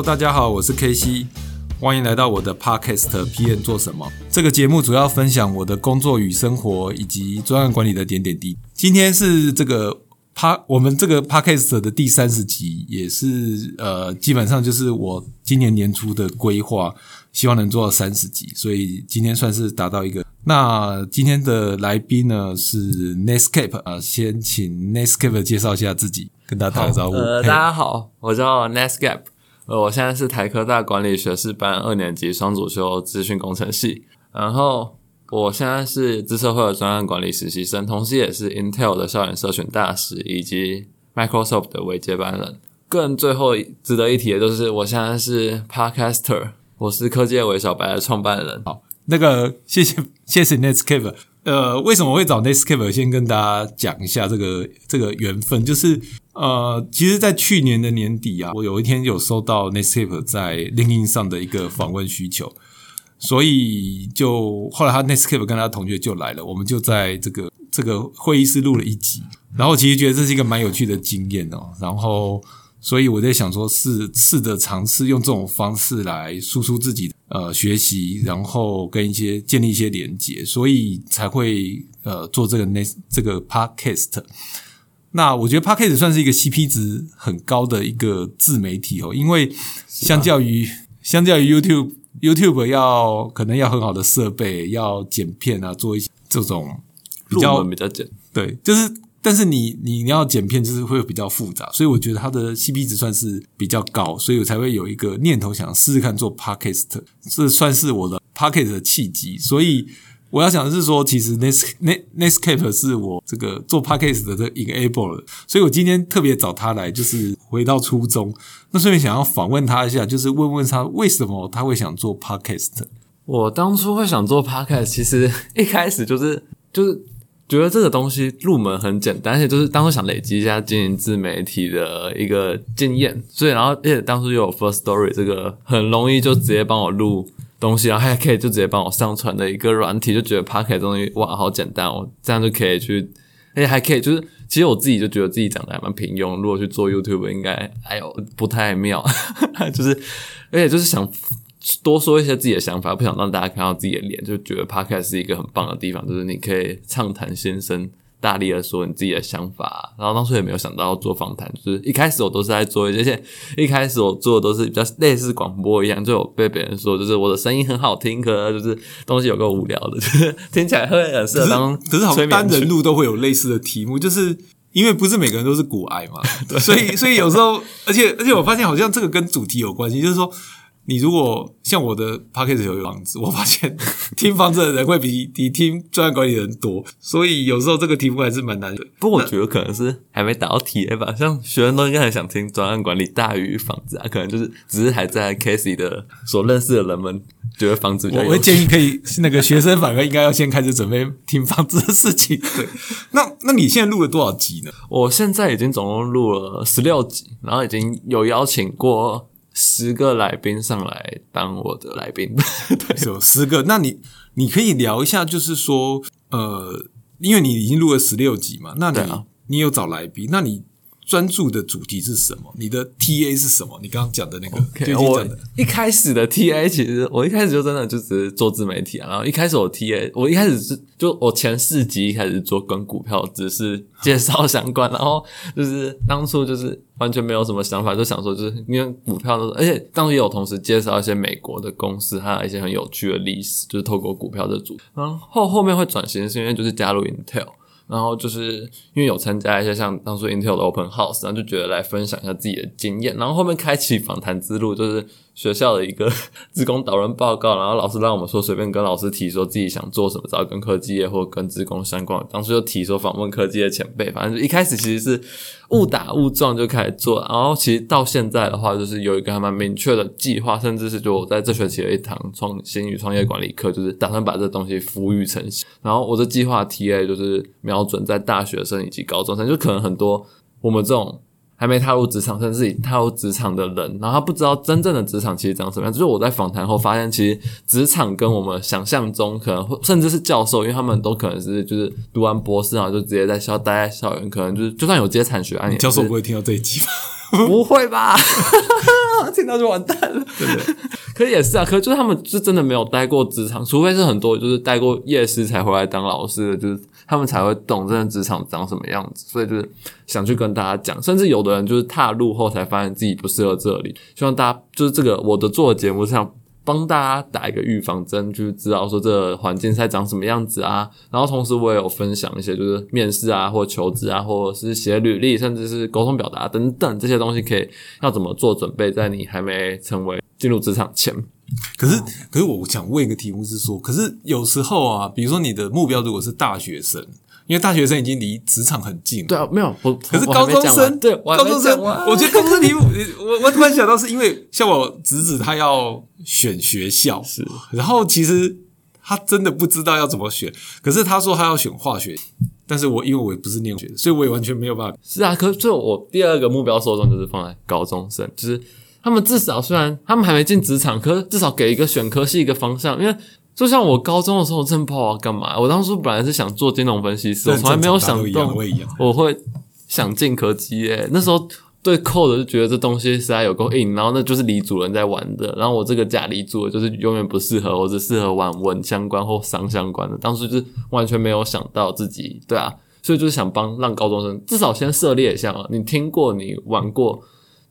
Hello，大家好，我是 K C，欢迎来到我的 Podcast PM 做什么？这个节目主要分享我的工作与生活，以及专案管理的点点滴。今天是这个 Pa 我们这个 Podcast 的第三十集，也是呃，基本上就是我今年年初的规划，希望能做到三十集，所以今天算是达到一个。那今天的来宾呢是 Netscape 啊，先请 Netscape 介绍一下自己，跟大家打个招呼。呃，大家好，我叫 Netscape，呃，我现在是台科大管理学士班二年级双主修资讯工程系，然后我现在是资社会的专案管理实习生，同时也是 Intel 的校园社群大使以及 Microsoft 的为接班人。更最后值得一提的就是，我现在是 Podcaster，我是科技为小白的创办人。好。那个，谢谢谢谢 Netscape。呃，为什么会找 Netscape？先跟大家讲一下这个这个缘分，就是呃，其实，在去年的年底啊，我有一天有收到 Netscape 在 LinkedIn 上的一个访问需求，所以就后来他 Netscape 跟他同学就来了，我们就在这个这个会议室录了一集，然后其实觉得这是一个蛮有趣的经验哦，然后。所以我在想说，试试着尝试用这种方式来输出自己呃学习，然后跟一些建立一些连接，所以才会呃做这个 Net 这个 podcast。那我觉得 podcast 算是一个 CP 值很高的一个自媒体哦，因为相较于相较于 YouTube，YouTube 要可能要很好的设备，要剪片啊，做一些这种比较比较简对，就是。但是你你你要剪片就是会比较复杂，所以我觉得它的 CP 值算是比较高，所以我才会有一个念头想试试看做 Podcast，这算是我的 Podcast 的契机。所以我要讲的是说，其实 n e s t n e s c a p e 是我这个做 Podcast 的这一个 able，所以我今天特别找他来，就是回到初中，那顺便想要访问他一下，就是问问他为什么他会想做 Podcast。我当初会想做 Podcast，其实一开始就是就是。觉得这个东西入门很简单，而且就是当初想累积一下经营自媒体的一个经验，所以然后而且当初又有 First Story 这个很容易就直接帮我录东西，然后还可以就直接帮我上传的一个软体，就觉得 p a r k e 东西哇好简单，哦这样就可以去，而且还可以就是其实我自己就觉得自己讲的还蛮平庸，如果去做 YouTube 应该哎呦不太妙，就是而且就是想。多说一些自己的想法，不想让大家看到自己的脸，就觉得 podcast 是一个很棒的地方，就是你可以畅谈心声，大力的说你自己的想法。然后当初也没有想到要做访谈，就是一开始我都是在做一些，一开始我做的都是比较类似广播一样，就有被别人说就是我的声音很好听，可就是东西有个无聊的，就 是听起来会很适合当。可是好像单人录都会有类似的题目，就是因为不是每个人都是骨癌嘛，所以所以有时候，而且而且我发现好像这个跟主题有关系，就是说。你如果像我的 p o c k e t 有房子，我发现 听房子的人会比比听专业管理的人多，所以有时候这个题目还是蛮难的。不过我觉得可能是还没达到 TA 吧，像学生都应该很想听专案管理大于房子啊，可能就是只是还在 Casey 的所认识的人们觉得房子。我会建议可以那个学生反而应该要先开始准备听房子的事情。对，那那你现在录了多少集呢？我现在已经总共录了十六集，然后已经有邀请过。十个来宾上来当我的来宾，对，有十个。那你你可以聊一下，就是说，呃，因为你已经录了十六集嘛，那你你有找来宾，那你。专注的主题是什么？你的 T A 是什么？你刚刚讲的那个，我一开始的 T A 其实我一开始就真的就只是做自媒体啊。然后一开始我 T A，我一开始是就我前四集一开始做跟股票只是介绍相关，然后就是当初就是完全没有什么想法，就想说就是因为股票都，而且当时也有同时介绍一些美国的公司，还有一些很有趣的历史，就是透过股票的主。然后后面会转型是因为就是加入 Intel。然后就是因为有参加一些像当初 Intel 的 Open House，然后就觉得来分享一下自己的经验。然后后面开启访谈之路，就是学校的一个 职工导论报告，然后老师让我们说随便跟老师提说自己想做什么，只要跟科技业或跟职工相关。当时就提说访问科技的前辈，反正就一开始其实是误打误撞就开始做。然后其实到现在的话，就是有一个还蛮明确的计划，甚至是就我在这学期的一堂创新与创业管理课，就是打算把这东西孵育成型。然后我的计划 TA 就是瞄。标准在大学生以及高中生，就可能很多我们这种还没踏入职场，甚至已踏入职场的人，然后他不知道真正的职场其实长什么样。就是我在访谈后发现，其实职场跟我们想象中可能会，甚至是教授，因为他们都可能是就是读完博士啊，就直接在校待在校园，可能就是就算有接产学案，教授不会听到这一集吧？不会吧？听到就完蛋了，对不对？可也是啊，可就是他们是真的没有待过职场，除非是很多就是待过夜市才回来当老师的，就是他们才会懂真的职场长什么样子。所以就是想去跟大家讲，甚至有的人就是踏入后才发现自己不适合这里。希望大家就是这个我的做的节目上。帮大家打一个预防针，就是知道说这个环境在长什么样子啊。然后同时我也有分享一些，就是面试啊，或求职啊，或者是写履历，甚至是沟通表达等等这些东西，可以要怎么做准备，在你还没成为进入职场前。可是，可是我想问一个题目是说，可是有时候啊，比如说你的目标如果是大学生。因为大学生已经离职场很近，对啊，没有，我可是高中生，对，高中生，我觉得高中生题目，我我突然想到，是因为像我侄子他要选学校，是，然后其实他真的不知道要怎么选，可是他说他要选化学，但是我因为我也不是念学，所以我也完全没有办法。是啊，可是我第二个目标受众就是放在高中生，就是他们至少虽然他们还没进职场，可是至少给一个选科系一个方向，因为。就像我高中的时候，我真不知道干嘛。我当初本来是想做金融分析师，我从来没有想到我会想进科技诶。那时候对 code 就觉得这东西实在有够硬，然后那就是李主任在玩的，然后我这个假李主就是永远不适合，我只适合玩文相关或商相关的。当时就是完全没有想到自己，对啊，所以就是想帮让高中生至少先涉猎一下嘛。你听过，你玩过，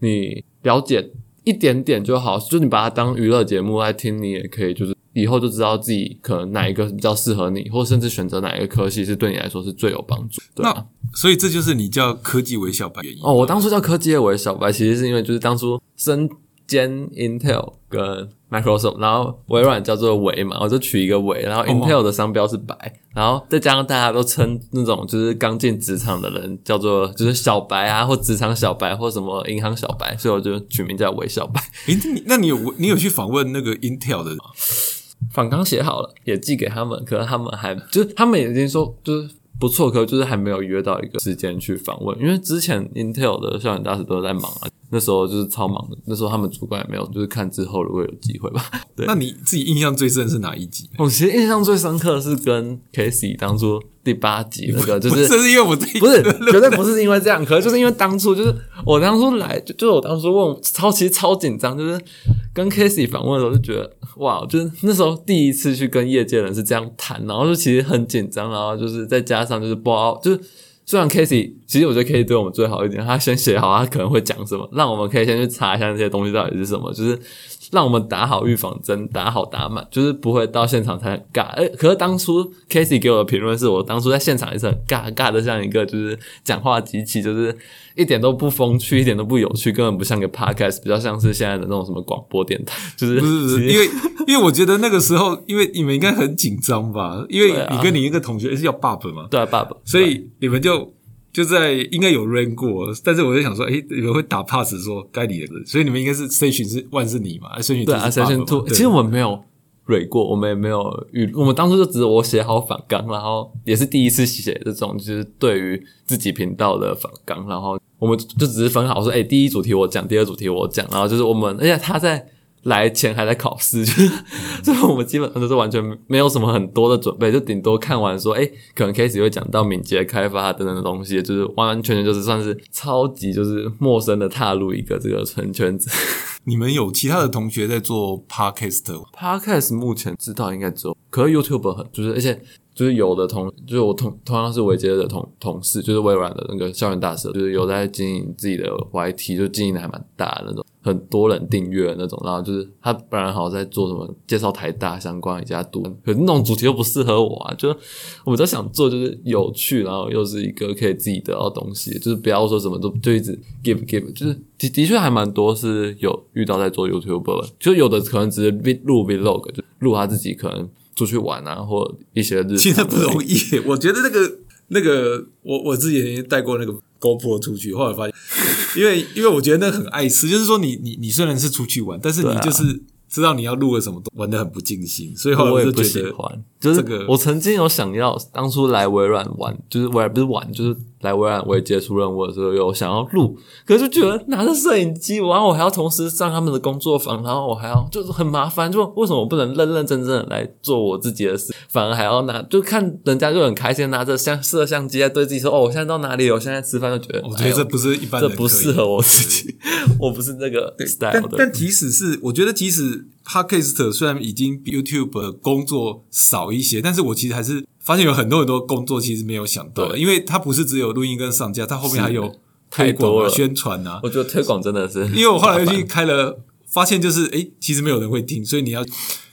你了解一点点就好，就你把它当娱乐节目来听，你也可以就是。以后就知道自己可能哪一个比较适合你，或甚至选择哪一个科系是对你来说是最有帮助。那所以这就是你叫科技为小白原因哦。我当初叫科技为小白，其实是因为就是当初身兼 Intel 跟 Microsoft，然后微软叫做微嘛，我就取一个微，然后 Intel 的商标是白，然后再加上大家都称那种就是刚进职场的人叫做就是小白啊，或职场小白或什么银行小白，所以我就取名叫微小白。诶，那你有你有去访问那个 Intel 的吗？访纲写好了，也寄给他们，可是他们还就是他们已经说就是不错，可就是还没有约到一个时间去访问，因为之前 Intel 的校园大使都在忙啊，那时候就是超忙的，那时候他们主管也没有，就是看之后如果有机会吧。对，那你自己印象最深是哪一集？我其实印象最深刻的是跟 Casey 当初。第八集那个就是，是因为我不是绝对不是因为这样，可是就是因为当初就是我当初来，就就是我当初问超其实超紧张，就是跟 Casey 访问的时候就觉得哇，就是那时候第一次去跟业界人士这样谈，然后就其实很紧张，然后就是再加上就是不好，就是虽然 Casey 其实我觉得 Casey 对我们最好一点，他先写好他可能会讲什么，让我们可以先去查一下那些东西到底是什么，就是。让我们打好预防针，打好打满，就是不会到现场才尬。哎，可是当初 Casey 给我的评论是我当初在现场也是很尬，尬的像一个就是讲话机器，就是一点都不风趣，一点都不有趣，根本不像个 podcast，比较像是现在的那种什么广播电台。就是不是不是，因为因为我觉得那个时候，因为你们应该很紧张吧？因为你跟你一个同学是叫爸爸嘛，对啊，爸爸，所以你们就。就在应该有 rain 过，但是我就想说，哎，你们会打 pass 说该你的，所以你们应该是 session 是万是你嘛？session 对啊，session two，其实我们没有 rain 过，我们也没有预，我们当初就只是我写好反纲，然后也是第一次写这种，就是对于自己频道的反纲，然后我们就只是分好说，哎，第一主题我讲，第二主题我讲，然后就是我们，而且他在。来前还在考试，就是，所以我们基本上都是完全没有什么很多的准备，就顶多看完说，哎，可能开始会讲到敏捷开发等等的东西，就是完完全全就是算是超级就是陌生的踏入一个这个圈圈子。你们有其他的同学在做 podcast？podcast 目前知道应该只有，可是 YouTube 很就是，而且。就是有的同，就是我同同样是维杰的同同事，就是微软的那个校园大使，就是有在经营自己的 YT，就经营的还蛮大那种，很多人订阅那种。然后就是他本来好像在做什么介绍台大相关一家读，可是那种主题又不适合我啊。就我比较想做就是有趣，然后又是一个可以自己得到东西，就是不要说什么都就一直 give give，就是的的确还蛮多是有遇到在做 youtuber，就有的可能只是录 vlog，就录他自己可能。出去玩啊，或一些日其实不容易。我觉得那个那个，我我之前带过那个 GoPro 出去，后来发现，因为因为我觉得那很碍事，就是说你你你虽然是出去玩，但是你就是知道你要录个什么，玩的很不尽兴，所以后来我也不喜欢。就是我曾经有想要当初来微软玩，就是微软不是玩，就是来微软微接触任务的时候，有想要录，可是就觉得拿着摄影机，然后我还要同时上他们的工作坊，然后我还要就是很麻烦，就为什么我不能认认真真的来做我自己的事，反而还要拿就看人家就很开心，拿着相摄像机在对自己说：“哦，我现在到哪里？我现在吃饭。”就觉得我觉得这不是一般，这不适合我自己，我不是那个 style 的。但但即使是我觉得，即使 podcast 虽然已经比 YouTube 工作少一些，但是我其实还是发现有很多很多工作其实没有想到，因为它不是只有录音跟上架，它后面还有推广啊、宣传啊。我觉得推广真的是，因为我后来又去开了，发现就是哎，其实没有人会听，所以你要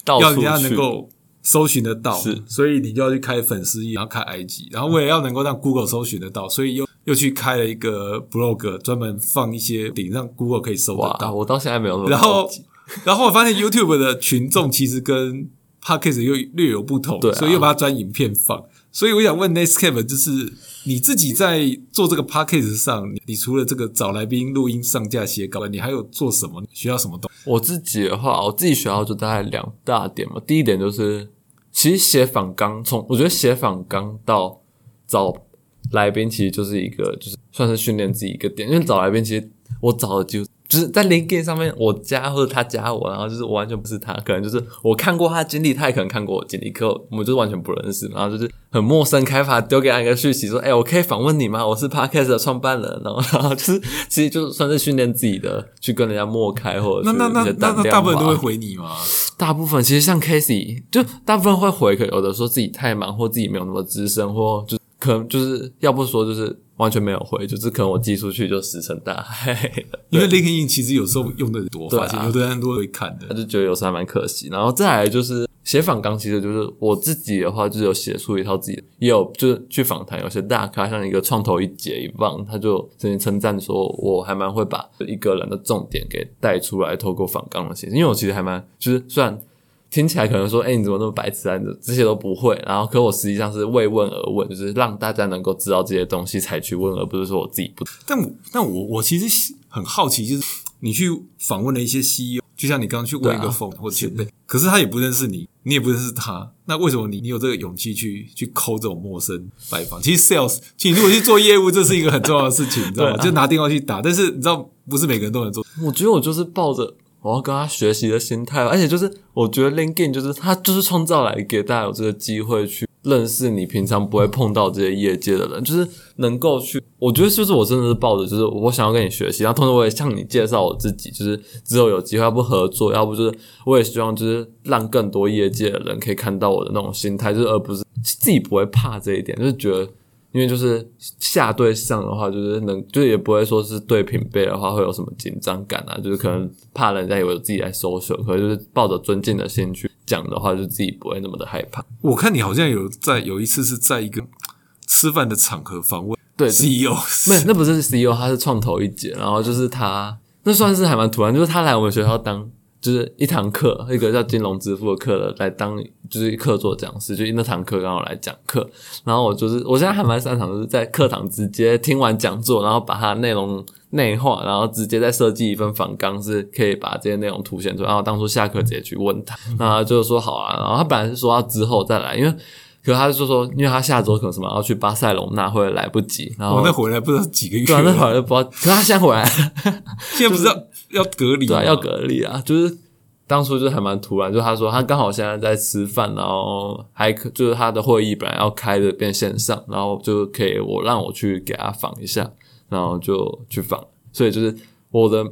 要人家能够搜寻得到，是，所以你就要去开粉丝页，然后开 IG，然后为了要能够让 Google 搜寻得到，所以又又去开了一个 blog，专门放一些顶让 Google 可以搜得到。我到现在没有，然后。然后我发现 YouTube 的群众其实跟 Podcast 又略有不同，所以又把它转影片放。所以我想问 Nextcap，就是你自己在做这个 Podcast 上，你除了这个找来宾录音、上架、写稿，你还有做什么？需要什么东西？我自己的话，我自己学到就大概两大点嘛。第一点就是，其实写访纲，从我觉得写访纲到找来宾，其实就是一个，就是算是训练自己一个点。因为找来宾，其实我找的就。就是在 LinkedIn 上面，我加或者他加我，然后就是我完全不是他，可能就是我看过他的经历，他也可能看过我经历，可我们就完全不认识，然后就是很陌生开发，丢给他一个讯息说：“哎，我可以访问你吗？我是 Podcast 的创办人。”然后，然后就是其实就算是训练自己的，去跟人家默开或者那那那那那大部分都会回你吗？大部分其实像 Casey，就大部分会回，可有的说自己太忙，或自己没有那么资深，或就可能就是要不说就是。完全没有回，就是可能我寄出去就石沉大海。因为 LinkedIn 其实有时候用的多，发现有的人都会看的，他就觉得有时候还蛮可惜。然后再来就是写访纲，其实就是我自己的话，就是有写出一套自己，也有就是去访谈有些大咖，像一个创投一姐一棒，他就曾经称赞说，我还蛮会把一个人的重点给带出来，透过访纲的形式。因为我其实还蛮就是虽然。听起来可能说，哎，你怎么那么白痴啊？这些都不会。然后，可我实际上是为问而问，就是让大家能够知道这些东西才去问，而不是说我自己不。但我，但我，我其实很好奇，就是你去访问了一些 CEO，就像你刚刚去问一个 phone 或前辈，可是他也不认识你，你也不认识他，那为什么你你有这个勇气去去抠这种陌生拜访？其实 sales，其实如果去做业务，这是一个很重要的事情，你知道吗？就拿电话去打，但是你知道，不是每个人都能做。我觉得我就是抱着。我要跟他学习的心态，而且就是我觉得 LinkedIn 就是他就是创造来给大家有这个机会去认识你平常不会碰到这些业界的人，就是能够去，我觉得就是我真的是抱着就是我想要跟你学习，然后同时我也向你介绍我自己，就是之后有机会要不合作，要不就是我也希望就是让更多业界的人可以看到我的那种心态，就是而不是自己不会怕这一点，就是觉得。因为就是下对上的话，就是能，就也不会说是对平辈的话会有什么紧张感啊，就是可能怕人家以为自己在收手，可就是抱着尊敬的心去讲的话，就自己不会那么的害怕。我看你好像有在有一次是在一个吃饭的场合访问，对 CEO，没，那不是 CEO，他是创投一姐，然后就是他，那算是还蛮突然，就是他来我们学校当。就是一堂课，一个叫金融支付的课的来当，就是课座讲师，就那堂课刚好来讲课。然后我就是，我现在还蛮擅长，就是在课堂直接听完讲座，然后把它内容内化，然后直接再设计一份访纲，是可以把这些内容凸显出来。然后当初下课直接去问他，那就是说好啊。然后他本来是说要之后再来，因为可他就说，因为他下周可能什么要去巴塞隆那会来不及。然后那回来不知道几个月，对啊，那回来不知道。可他现在回来，现在不知道。要隔离，对，要隔离啊！就是当初就还蛮突然，就他说他刚好现在在吃饭，然后还可就是他的会议本来要开的变线上，然后就可以我让我去给他访一下，然后就去访。所以就是我的，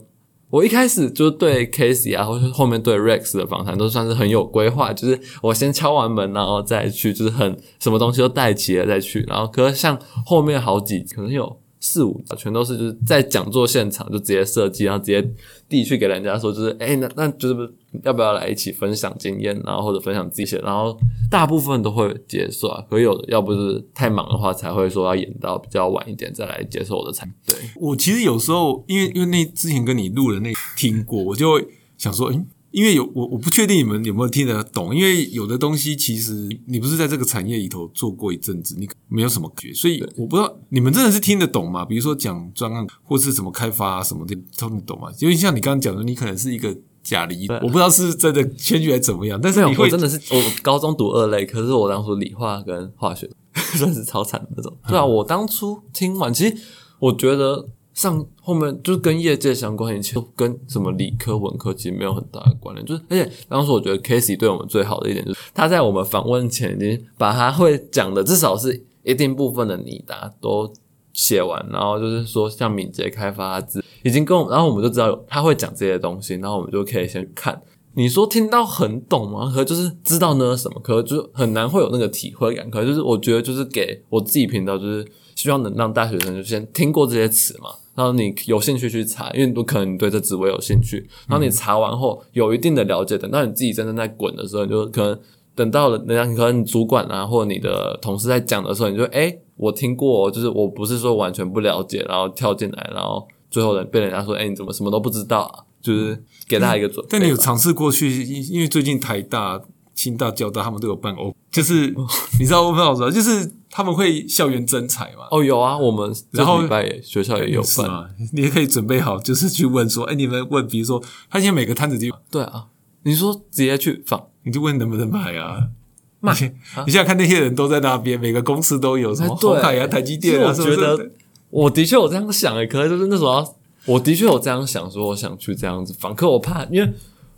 我一开始就对 Casey 啊，或是后面对 Rex 的访谈都算是很有规划，就是我先敲完门，然后再去，就是很什么东西都带齐了再去。然后可是像后面好几可能有。四五全都是就是在讲座现场就直接设计，然后直接递去给人家说，就是哎，那那就是要不要来一起分享经验，然后或者分享自己，然后大部分都会接受，可有的要不是太忙的话，才会说要演到比较晚一点再来接受我的参。对我其实有时候因为因为那之前跟你录的那听过，我就会想说，哎。因为有我我不确定你们有没有听得懂，因为有的东西其实你不是在这个产业里头做过一阵子，你没有什么感觉，所以我不知道你们真的是听得懂吗？比如说讲专案或是什么开发什么的，听得懂吗？因为像你刚刚讲的，你可能是一个。假离，我不知道是真的圈起来怎么样，但是你会真的是我高中读二类，可是我当初理化跟化学，算是超惨的那种。对啊，我当初听完，其实我觉得上后面就是跟业界相关，一切跟什么理科、文科其实没有很大的关联。就是而且当时我觉得 Casey 对我们最好的一点，就是他在我们访问前已经把他会讲的至少是一定部分的拟答都写完，然后就是说像敏捷开发字已经跟我，然后我们就知道有他会讲这些东西，然后我们就可以先看。你说听到很懂吗？可就是知道呢什么，可就很难会有那个体会感。可就是我觉得就是给我自己频道，就是希望能让大学生就先听过这些词嘛，然后你有兴趣去查，因为不可能你对这职位有兴趣，然后你查完后有一定的了解，等到你自己真正在滚的时候，你就可能等到了人家可能主管啊或者你的同事在讲的时候，你就诶、我听过，就是我不是说完全不了解，然后跳进来，然后最后人被人家说，诶、你怎么什么都不知道啊？就是给大家一个准。但你有尝试过去，因因为最近台大、清大、交大他们都有办 O，就是 你知道 Open House 就是他们会校园征才嘛，哦，有啊，我们然后这礼拜学校也有办？你也可以准备好，就是去问说，哎，你们问，比如说他现在每个摊子就，对啊。你说直接去访，你就问能不能买啊？卖，你现在看那些人都在那边，每个公司都有什么红海啊、台积电啊，我觉得我的确有这样想诶，可是就是那时候，我的确有这样想，说我想去这样子访，可我怕，因为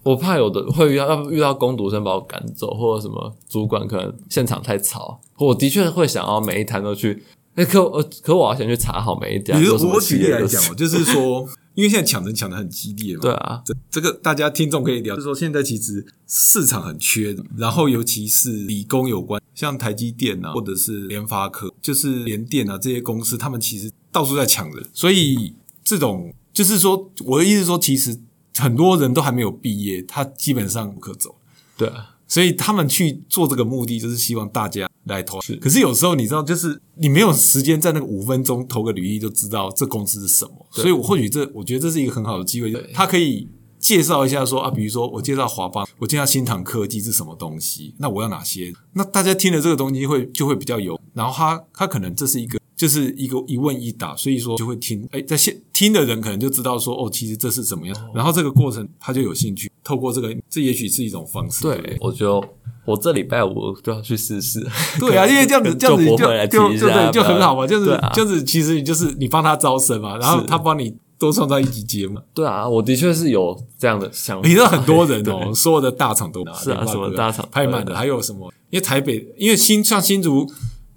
我怕有的会遇到，要遇到攻读生把我赶走，或者什么主管可能现场太吵，我的确会想要每一摊都去。哎、可我可我要先去查好每一家比如我举例来讲哦，就是说，因为现在抢人抢的很激烈嘛，对啊，这这个大家听众可以了解，就是说现在其实市场很缺，然后尤其是理工有关，像台积电啊，或者是联发科，就是联电啊这些公司，他们其实到处在抢人，所以这种就是说，我的意思是说，其实很多人都还没有毕业，他基本上不可走。对啊，所以他们去做这个目的，就是希望大家来投。可是有时候你知道，就是你没有时间在那个五分钟投个履历就知道这公司是什么。所以我或许这，我觉得这是一个很好的机会，他可以介绍一下说啊，比如说我介绍华邦，我介绍新唐科技是什么东西，那我要哪些？那大家听了这个东西会就会比较有，然后他他可能这是一个。就是一个一问一答，所以说就会听，哎，在现听的人可能就知道说，哦，其实这是怎么样，然后这个过程他就有兴趣，透过这个，这也许是一种方式。不对，我就我这礼拜五就要去试试。对啊，因为这样子这样子就就就就对就很好嘛，就是就是其实就是你帮他招生嘛，然后他帮你多创造一集节目。对啊，我的确是有这样的想法。你知道很多人哦，所有的大厂都是啊什么大厂拍满的，还有什么？因为台北，因为新像新竹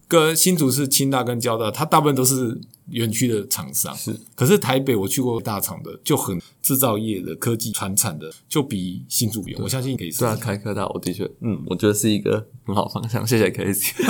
跟新竹是清大跟交大，它大部分都是园区的厂商。是，可是台北我去过大厂的，就很制造业的、科技传产的，就比新竹有。我相信可以试对啊。开科大，我的确，嗯，我觉得是一个很好方向。谢谢 K C。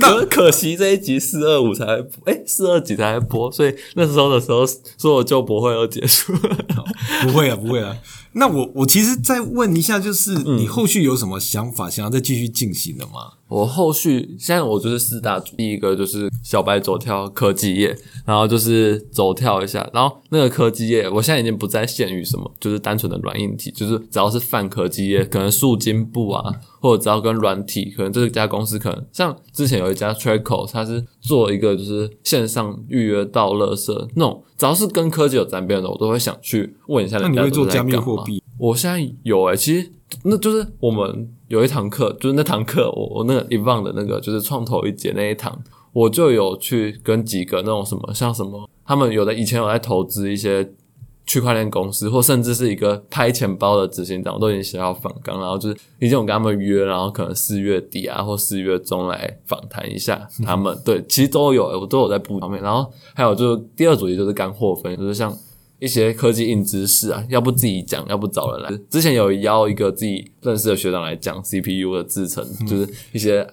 可可惜这一集四二五才哎，四二几才播，所以那时候的时候，所有就不会要结束。不会啊，不会啊。那我我其实再问一下，就是嗯你后续有什么想法，想要再继续进行的吗？我后续现在我就是四大组，第一个就是小白走跳科技业，然后就是走跳一下，然后那个科技业，我现在已经不再限于什么，就是单纯的软硬体，就是只要是泛科技业，可能数金部啊，或者只要跟软体，可能这家公司可能像之前有一家 Traco，它是做一个就是线上预约到垃圾那种，只要是跟科技有沾边的，我都会想去问一下那人家你会做加密货币？我现在有诶、其实那就是我们有一堂课，就是那堂课，我我那个 e v a n 的那个就是创投一节那一堂，我就有去跟几个那种什么，像什么他们有的以前有在投资一些区块链公司，或甚至是一个拍钱包的执行长，我都已经写好访纲，然后就是已经我跟他们约，然后可能四月底啊或四月中来访谈一下他们。对，其实都有，我都有在布方面。然后还有就是第二主题就是干货分，就是像。一些科技硬知识啊，要不自己讲，要不找人来。之前有邀一个自己认识的学长来讲 CPU 的制成，就是一些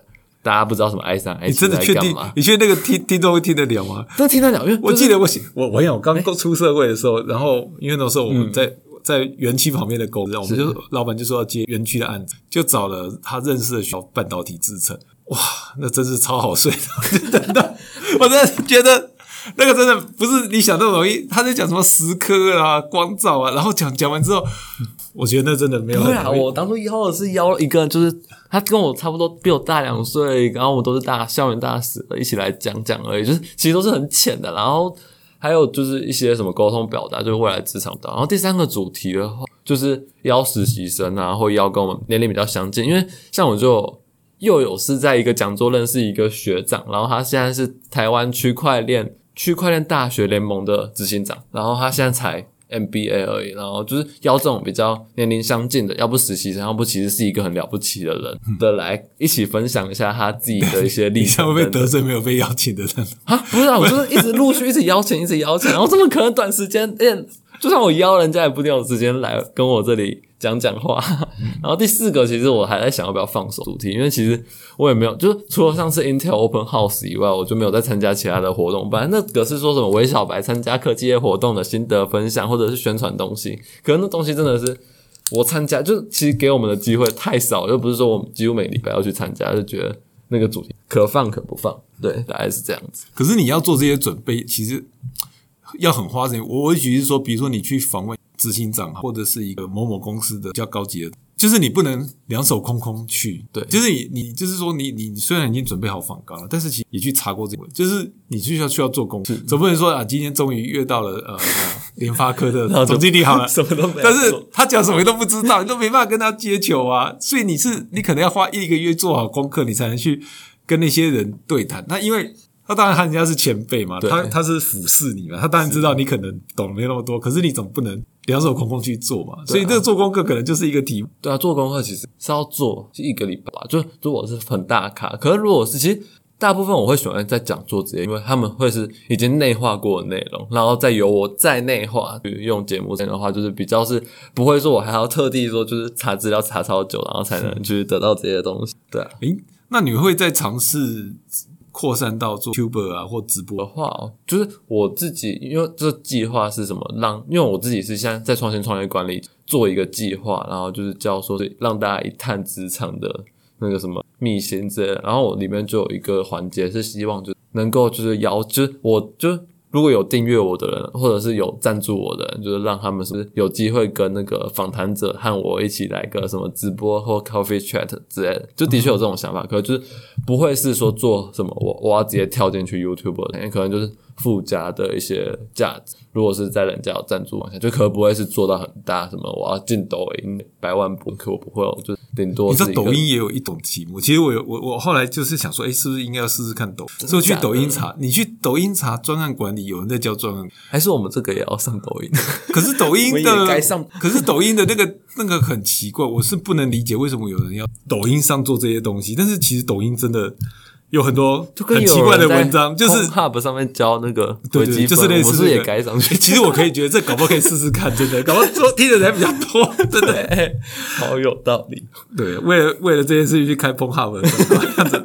大家不知道什么 i 三 i 你真的确定？你确定那个听 听众会听得了吗？都听得了，因为我就是记得我写我我有刚出社会的时候，然后因为那时候我们在、在园区旁边的公司，我们就老板就说要接园区的案子，就找了他认识的小半导体制成，哇，那真是超好睡的，就等到我真的觉得。那个真的不是你想那么容易，他在讲什么时刻啊、光照啊，然后讲讲完之后，我觉得那真的没有对啊，我当初邀的是邀一个，就是他跟我差不多，比我大两岁，然后我们都是大校园大使，一起来讲讲而已，就是其实都是很浅的。然后还有就是一些什么沟通表达，就是未来职场的。然后第三个主题的话，就是邀实习生啊，或邀跟我们年龄比较相近，因为像我就又有是在一个讲座认识一个学长，然后他现在是台湾区块链区块链大学联盟的执行长，然后他现在才 MBA 而已，然后就是邀这种比较年龄相近的，要不实习生，要不其实是一个很了不起的人的来一起分享一下他自己的一些历 你程像会。被得罪没有被邀请的人？啊，不是啊，我就是一直陆续一直邀请，一直邀请，然后怎么可能短时间？哎，就算我邀人家，也不一定有时间来跟我这里讲讲话。然后第四个，其实我还在想要不要放手主题，因为其实我也没有，就是除了上次 Intel Open House 以外，我就没有再参加其他的活动。本来那个是说什么韦小白参加科技业活动的心得分享，或者是宣传东西，可能那东西真的是。我参加就是其实给我们的机会太少，又不是说我们几乎每礼拜要去参加，就觉得那个主题可放可不放，对，大概是这样子。可是你要做这些准备，其实要很花时间。我我举是说，比如说你去访问执行长，或者是一个某某公司的比较高级的，就是你不能两手空空去。对就是你你就是说你你虽然已经准备好访纲了，但是其实也去查过这个，就是你需要需要做功课，总不能说啊，今天终于约到了呃呃 联发科的总经理好了，什么都没有但是他讲什么都不知道，你都没办法跟他接球啊，所以你是你可能要花一个月做好功课，你才能去跟那些人对谈。那因为他当然他人家是前辈嘛，他他是俯视你嘛，他当然知道你可能懂没那么多，可是你总不能两手空空去做嘛，所以这个做功课可能就是一个题目。对啊，做功课其实是要做一个礼拜吧，就如果是很大卡，可是如果是其实大部分我会喜欢在讲座直接，因为他们会是已经内化过的内容，然后再由我再内化，去用节目的话，就是比较是不会说我还要特地说就是查资料查超久，然后才能 去得到这些东西。对啊，诶，那你会再尝试扩散到做 Tuber 啊或直播的？话哦，就是我自己，因为这计划是什么？让因为我自己是现在在创新创业管理做一个计划，然后就是教说是让大家一探职场的那个什么秘辛之类。然后我里面就有一个环节是希望就能够就是邀，就是我就如果有订阅我的人，或者是有赞助我的人，就是让他们是有机会跟那个访谈者和我一起来个什么直播或 coffee chat 之类的，就的确有这种想法，可能就是不会是说做什么我我要直接跳进去 YouTube，可能就是附加的一些价值。如果是在人家有赞助往下，就可能不会是做到很大，什么我要进抖音百万博客我不会哦，就顶多你知道抖音也有一种题目，其实我有我我后来就是想说，诶，是不是应该要试试看抖？所以我去抖音查，你去抖音查专案管理，有人在教专案还是我们这个也要上抖音。可是抖音的该上可是抖音的那个 那个很奇怪，我是不能理解为什么有人要抖音上做这些东西。但是其实抖音真的有很多很奇怪的文章，就是 Hub 上面教那个对就是类似我是不是也这个该上去？其实我可以觉得这搞不好可以试试看，真的，搞不好做听的人比较多，真的。对，好有道理。对，为了为了这件事情去开 p o n Hub，的样子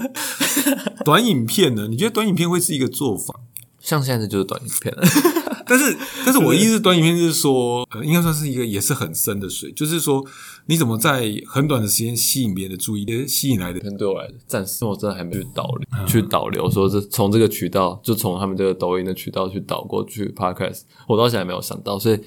短影片呢？你觉得短影片会是一个做法？像现在就是短影片了，但是，但是我意思，短影片就是说，呃，应该算是一个也是很深的水，就是说，你怎么在很短的时间吸引别人的注意，力，吸引来的可能对我来说，暂时我真的还没去导流，去导流，说是从这个渠道，就从他们这个抖音的渠道去导过去 Podcast，我到现在还没有想到，所以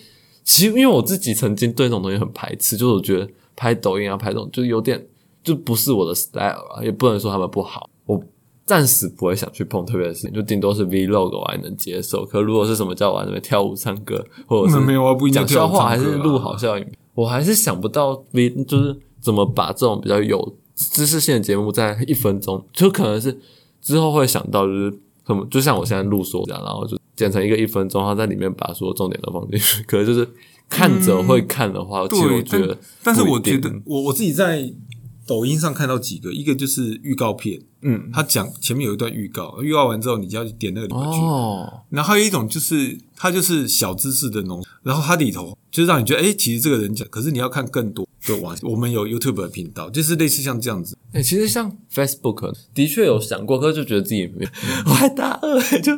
其实因为我自己曾经对这种东西很排斥，就是我觉得拍抖音啊，拍这种就是有点就不是我的 style 啊，也不能说他们不好，我暂时不会想去碰特别的事情，就顶多是 vlog 我还能接受，可如果是什么叫我在那边跳舞唱歌，或者是嗯没有啊不一定讲笑话，还是录好笑影片，我还是想不到 v 就是怎么把这种比较有知识性的节目在一分钟，就可能是之后会想到就是什么，就像我现在录说这样，然后就剪成一个一分钟，然后在里面把所有重点都放进去。可能就是看着会看的话，其实我对，觉得但但是我觉得我我自己在抖音上看到几个，一个就是预告片，嗯他讲前面有一段预告，预告完之后你就要去点那个里面去。哦，然后还有一种就是它就是小知识的农，然后它里头就是让你觉得，哎，其实这个人讲，可是你要看更多的网，我们有 YouTube 的频道，就是类似像这样子。哎、其实像 Facebook 的确有想过，可是就觉得自己没有，我还大二、就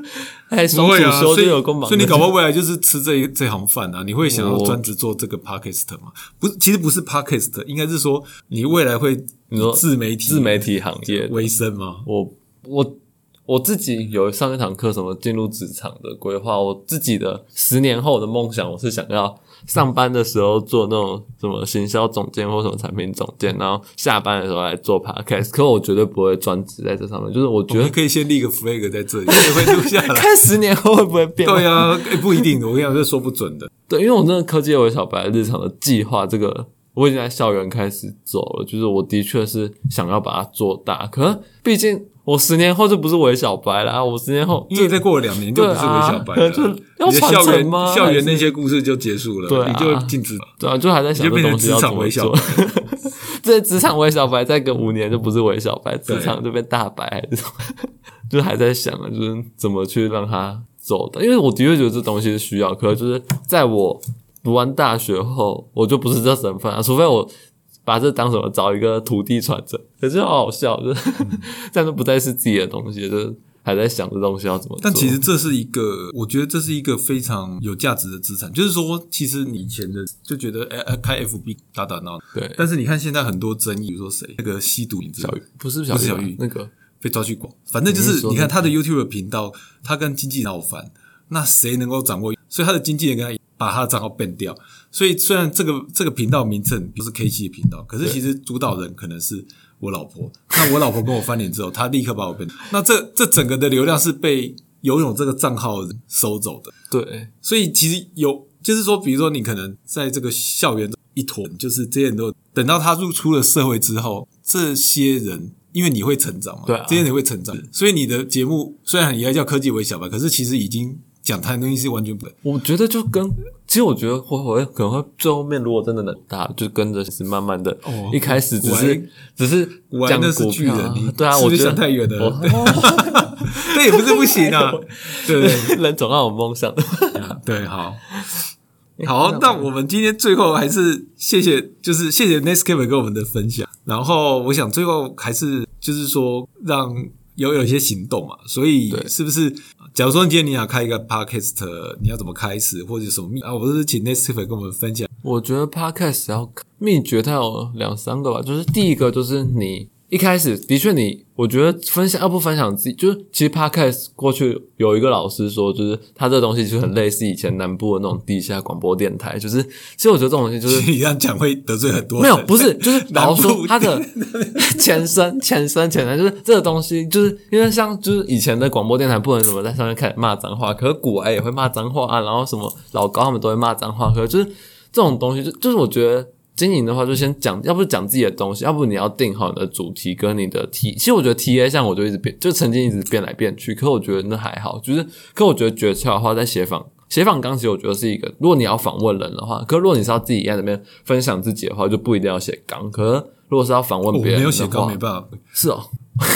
哎所以就有个忙的，所以你搞不好未来就是吃这一这行饭啊？你会想要专职做这个 Podcast 吗？不是，其实不是 Podcast，应该是说你未来会你说自媒体自媒体行业为生吗？我我我自己有上一堂课，什么进入职场的规划。我自己的十年后的梦想，我是想要上班的时候做那种什么行销总监或什么产品总监，然后下班的时候来做 podcast。可我绝对不会专职在这上面，就是我觉得我可以先立个 flag 在这里，也会录下来。看十年后会不会变。对啊，诶不一定的，我跟你讲，这说不准的。对，因为我真的科技为小白日常的计划，这个我已经在校园开始走了，就是我的确是想要把它做大，可是毕竟我十年后就不是韦小白啦，我十年后因为再过了两年就不是韦小白了，就要你的传校园承吗校园还是那些故事就结束了，对啊你就禁止，对啊，就还在想就变成东西要怎么职场韦小做白。这职场韦小白再隔五年就不是韦小白，职场就变大白还是什么，就还在想啊，就是怎么去让他走的。因为我的确觉得这东西是需要，可是就是在我读完大学后，我就不是这身份啊，除非我把这当什么找一个土地传承，可是好好笑，就 是这样就不再是自己的东西，就是还在想这东西要怎么做。但其实这是一个，我觉得这是一个非常有价值的资产。就是说，其实你以前的就觉得，哎、哎，开 FB 打打闹，对但是你看现在很多争议，比如说谁那个吸毒，你知道不是小玉不是小玉那个被抓去广，反正就是你看他的 YouTube 的频道，他跟经纪人闹翻，那谁能够掌握？所以他的经纪人跟他把他的账号 ban 掉。所以虽然这个这个频道名称不是 K 七的频道，可是其实主导人可能是我老婆。那我老婆跟我翻脸之后，他立刻把我 ban。那这这整个的流量是被游泳这个账号收走的。对所以其实有，就是说，比如说你可能在这个校园一坨，就是这些人都等到他入出了社会之后，这些人因为你会成长嘛，对啊这些人会成长，所以你的节目虽然也要叫科技微小白，可是其实已经讲谈的东西是完全不。我觉得就跟，其实我觉得我我会可能会最后面如果真的能大，就跟着是慢慢的，哦一开始只是只是讲果然那是股票巨人对啊，我觉得想太远了我 这也不是不行啊，对？人总要有梦想的。对，好。好，那我们今天最后还是谢谢，就是谢谢 Nescape 跟我们的分享。然后我想最后还是就是说让有有一些行动嘛，所以是不是？假如说今天你想开一个 podcast，你要怎么开始，或者什么秘啊？我是请 Nestle 跟我们分享。我觉得 podcast 要秘诀，它有两三个吧。就是第一个，就是你一开始的确你，我觉得分享要不分享自己，就是其实 podcast 过去有一个老师说，就是他这个东西就很类似以前南部的那种地下广播电台，就是其实我觉得这种东西就是 你这样讲会得罪很多人。没有，不是，就是南老实说他的 前身、前身、前身，就是这个东西，就是因为像就是以前的广播电台不能什么在上面开始骂脏话，可是古玩也会骂脏话啊，然后什么老高他们都会骂脏话，可是就是这种东西，就就是我觉得经营的话，就先讲，要不是讲自己的东西，要不你要定好你的主题跟你的 T。其实我觉得 T A 像我就一直变，就曾经一直变来变去，可我觉得那还好，就是可我觉得诀窍的话，在写访。写访纲其实我觉得是一个，如果你要访问人的话，可是如果你是要自己在那边分享自己的话，就不一定要写纲。可是如果是要访问别人的话，没有写纲，没办法，是哦，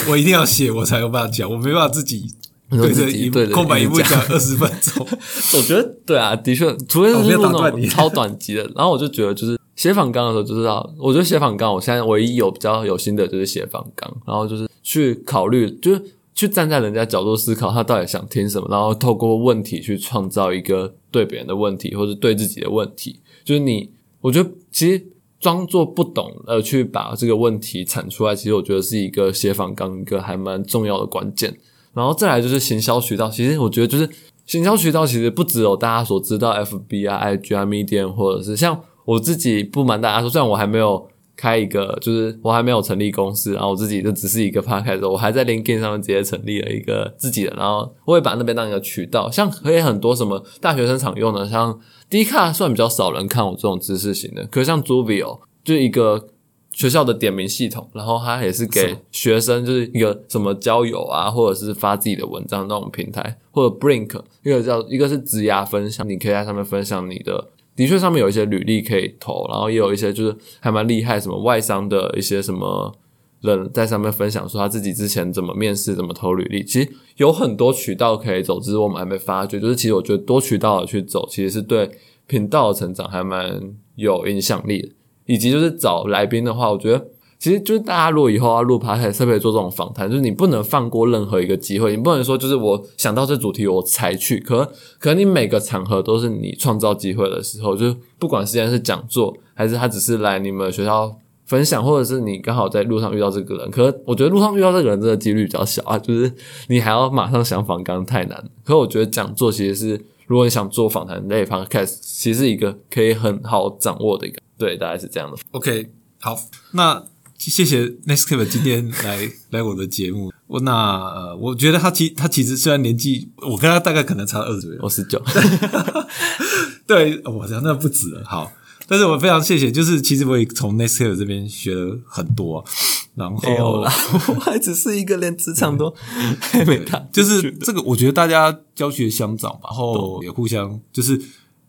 我一定要写，我才有办法讲，我没办法自己 对着一对空白一步讲讲二十分钟。我觉得对啊，的确，除非是那种超短集的，然后我就觉得就是写访纲的时候就知道，我觉得写访纲，我现在唯一有比较有心的就是写访纲，然后就是去考虑，就是去站在人家角度思考他到底想听什么，然后透过问题去创造一个对别人的问题或者对自己的问题，就是你，我觉得其实。装作不懂而去把这个问题产出来，其实我觉得是一个写访纲一个还蛮重要的关键。然后再来就是行销渠道，其实我觉得就是行销渠道其实不只有大家所知道，F B 啊，I G 啊，M E D N 或者是像我自己不瞒大家说，虽然我还没有开一个，就是我还没有成立公司，然后我自己就只是一个 podcast，我还在 LinkedIn 上面直接成立了一个自己的，然后我也把那边当一个渠道，像可以很多什么大学生常用的，像 D 卡算比较少人看我这种知识型的，可是像 Zuvio 就一个。学校的点名系统，然后它也是给学生，就是一个什么交友啊，或者是发自己的文章那种平台，或者 Brink，一个叫一个是职涯分享，你可以在上面分享你的，的确上面有一些履历可以投，然后也有一些就是还蛮厉害，什么外商的一些什么人在上面分享说他自己之前怎么面试，怎么投履历，其实有很多渠道可以走，只是我们还没发觉。就是其实我觉得多渠道的去走，其实是对频道的成长还蛮有影响力的。以及就是找来宾的话，我觉得其实就是大家如果以后要录 p o d 特别做这种访谈，就是你不能放过任何一个机会，你不能说就是我想到这主题我才去，可可能你每个场合都是你创造机会的时候，就是不管现在是讲座，还是他只是来你们学校分享，或者是你刚好在路上遇到这个人，可我觉得路上遇到这个人真的几率比较小啊，就是你还要马上想访刚太难，可我觉得讲座其实是。如果你想做访谈类 podcast，其实是一个可以很好掌握的一个，对，大概是这样的。OK，好，那谢谢 Nextcap 今天来来我的节目。我那呃，我觉得他其他其实虽然年纪，我跟他大概可能差二十岁，我十九，对，我想那不止了。好，但是我非常谢谢，就是其实我也从 Nextcare 这边学了很多，然后没有啦，我还只是一个连职场都还 没到，就是这个，我觉得大家教学相长吧，然后也互相就是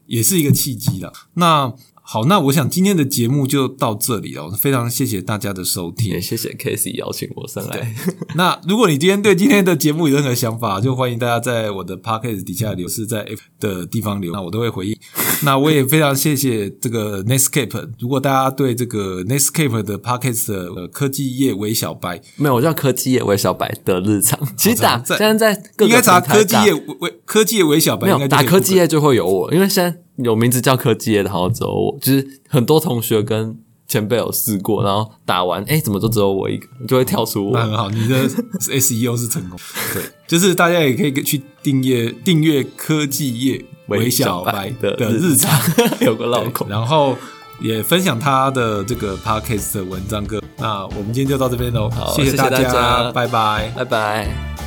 也是一个契机啦。那好，那我想今天的节目就到这里了，非常谢谢大家的收听也。谢谢 Casey 邀请我上来。那如果你今天对今天的节目有任何想法，就欢迎大家在我的 podcast 底下留，是在 F 的地方留，那我都会回应。那我也非常谢谢这个 Netscape。如果大家对这个 Netscape 的 podcast 的呃科技业为小白，没有，我叫科技业为小白的日常。其实打在现在在应该查科技业为为科技业为小白，没有打科技业就会有我，因为现在有名字叫科技业的，好像只有我。就是很多同学跟前辈有试过，然后打完，哎，怎么就只有我一个，就会跳出我。那很好，你的 SEO 是成功。对，就是大家也可以去订阅订阅科技业韦小白的日常，有个绕口。然后也分享他的这个 podcast 的文章歌。那我们今天就到这边喽，好谢谢大家拜拜。拜拜。